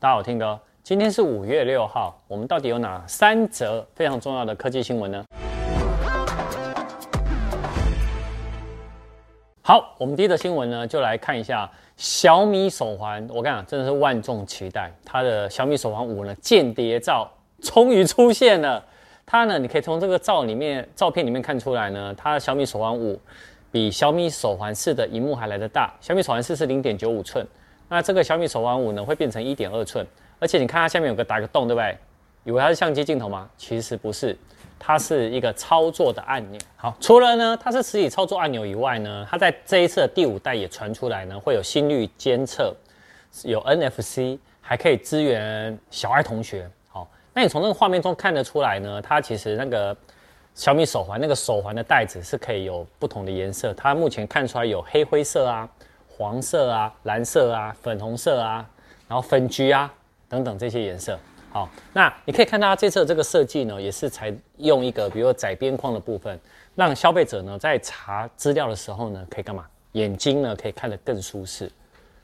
大家好，听哥，今天是五月六号，我们到底有哪三则非常重要的科技新闻呢？好，我们第一则新闻呢，就来看一下小米手环。我跟你讲，真的是万众期待，它的小米手环五呢，间谍照终于出现了。它呢，你可以从这个照里面照片里面看出来呢，它的小米手环五比小米手环四的荧幕还来得大。小米手环四是零点九五寸，那这个小米手环五呢，会变成一点二寸。而且你看它下面有个打个洞，对不对？以为它是相机镜头吗？其实不是。它是一个操作的按钮。好，除了呢，它是实体操作按钮以外呢，它在这一次的第五代也传出来呢，会有心率监测，有 NFC，还可以支援小爱同学。好，那你从那个画面中看得出来呢，它其实那个小米手环那个手环的带子是可以有不同的颜色。它目前看出来有黑灰色啊、黄色啊、蓝色啊、粉红色啊，然后粉橘啊等等这些颜色。好，那你可以看到它这次的这个设计呢，也是采用一个比如说窄边框的部分，让消费者呢在查资料的时候呢，可以干嘛？眼睛呢可以看得更舒适。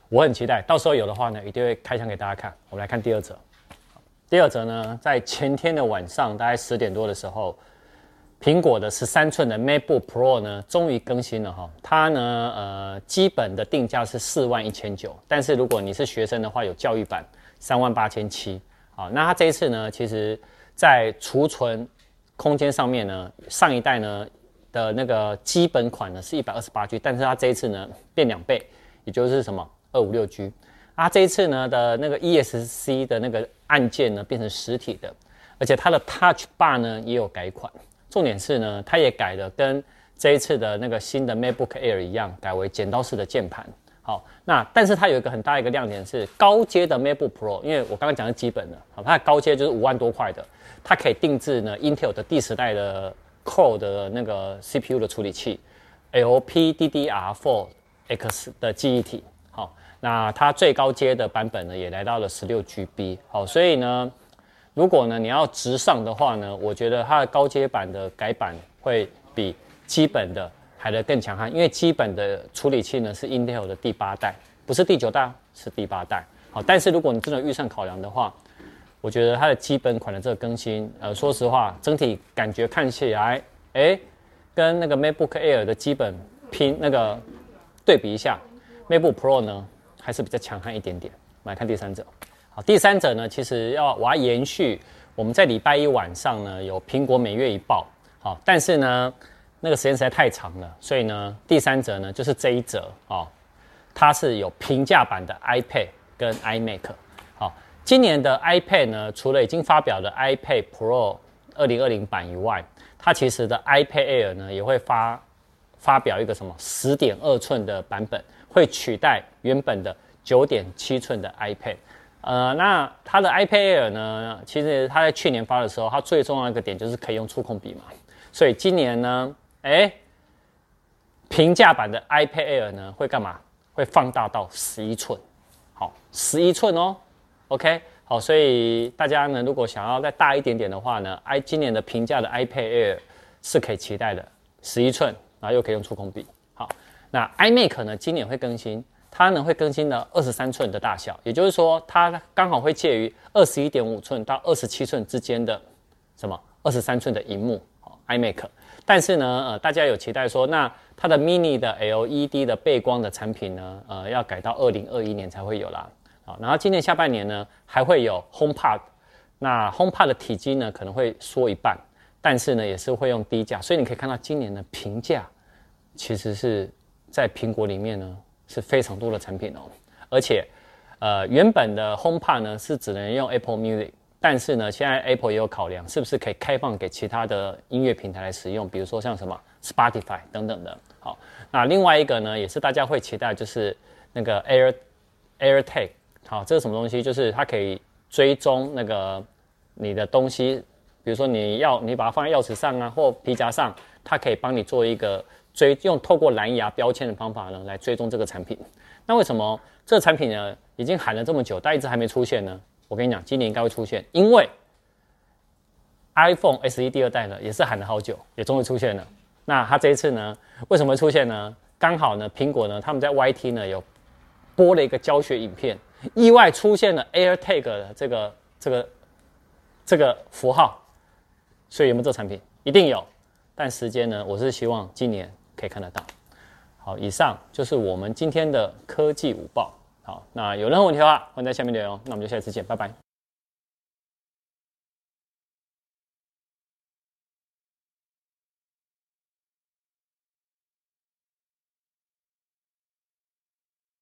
我很期待，到时候有的话呢，一定会开箱给大家看。我们来看第二则。第二则呢，在前天的晚上，大概十点多的时候，苹果的十三寸的 MacBook Pro 呢，终于更新了哈。它呢，呃，基本的定价是四万一千九，但是如果你是学生的话，有教育版三万八千七。好，那它这一次呢，其实，在储存空间上面呢，上一代呢的那个基本款呢是一百二十八 G，但是它这一次呢变两倍，也就是什么二五六 G。啊这一次呢的那个 ESC 的那个按键呢变成实体的，而且它的 Touch Bar 呢也有改款。重点是呢，它也改了跟这一次的那个新的 MacBook Air 一样，改为剪刀式的键盘。好，那但是它有一个很大一个亮点是高阶的 MacBook Pro，因为我刚刚讲的基本的，好，它的高阶就是五万多块的，它可以定制呢 Intel 的第十代的 Core 的那个 CPU 的处理器，LPDDR4X 的记忆体，好，那它最高阶的版本呢也来到了十六 GB，好，所以呢，如果呢你要直上的话呢，我觉得它的高阶版的改版会比基本的。还得更强悍，因为基本的处理器呢是 Intel 的第八代，不是第九代，是第八代。好，但是如果你真的预算考量的话，我觉得它的基本款的这个更新，呃，说实话，整体感觉看起来，哎，跟那个 MacBook Air 的基本拼那个对比一下，MacBook Pro 呢还是比较强悍一点点。来看第三者，好，第三者呢，其实要我要延续我们在礼拜一晚上呢有苹果每月一报，好，但是呢。那个时间实在太长了，所以呢，第三者呢就是这一则哦，它是有平价版的 iPad 跟 iMac。好，今年的 iPad 呢，除了已经发表的 iPad Pro 二零二零版以外，它其实的 iPad Air 呢也会发发表一个什么十点二寸的版本，会取代原本的九点七寸的 iPad。呃，那它的 iPad Air 呢，其实它在去年发的时候，它最重要一个点就是可以用触控笔嘛，所以今年呢。哎，平价版的 iPad Air 呢会干嘛？会放大到十一寸，好，十一寸哦。OK，好，所以大家呢，如果想要再大一点点的话呢，i 今年的平价的 iPad Air 是可以期待的，十一寸，然后又可以用触控笔。好，那 iMac 呢，今年会更新，它呢会更新到二十三寸的大小，也就是说，它刚好会介于二十一点五寸到二十七寸之间的什么二十三寸的荧幕，，iMac。但是呢，呃，大家有期待说，那它的 mini 的 LED 的背光的产品呢，呃，要改到二零二一年才会有啦。好，然后今年下半年呢，还会有 HomePod，那 HomePod 的体积呢可能会缩一半，但是呢也是会用低价，所以你可以看到今年的平价，其实是在苹果里面呢是非常多的产品哦，而且，呃，原本的 HomePod 呢是只能用 Apple Music。但是呢，现在 Apple 也有考量，是不是可以开放给其他的音乐平台来使用，比如说像什么 Spotify 等等的。好，那另外一个呢，也是大家会期待，就是那个 Air AirTag。好，这是什么东西？就是它可以追踪那个你的东西，比如说你要你把它放在钥匙上啊，或皮夹上，它可以帮你做一个追，用透过蓝牙标签的方法呢来追踪这个产品。那为什么这个产品呢已经喊了这么久，但一直还没出现呢？我跟你讲，今年应该会出现，因为 iPhone SE 第二代呢也是喊了好久，也终于出现了。那它这一次呢，为什么会出现呢？刚好呢，苹果呢他们在 YT 呢有播了一个教学影片，意外出现了 AirTag 的这个这个这个符号，所以有没有这产品？一定有，但时间呢？我是希望今年可以看得到。好，以上就是我们今天的科技午报。好，那有任何问题的话，欢迎在下面留言。那我们就下次见，拜拜。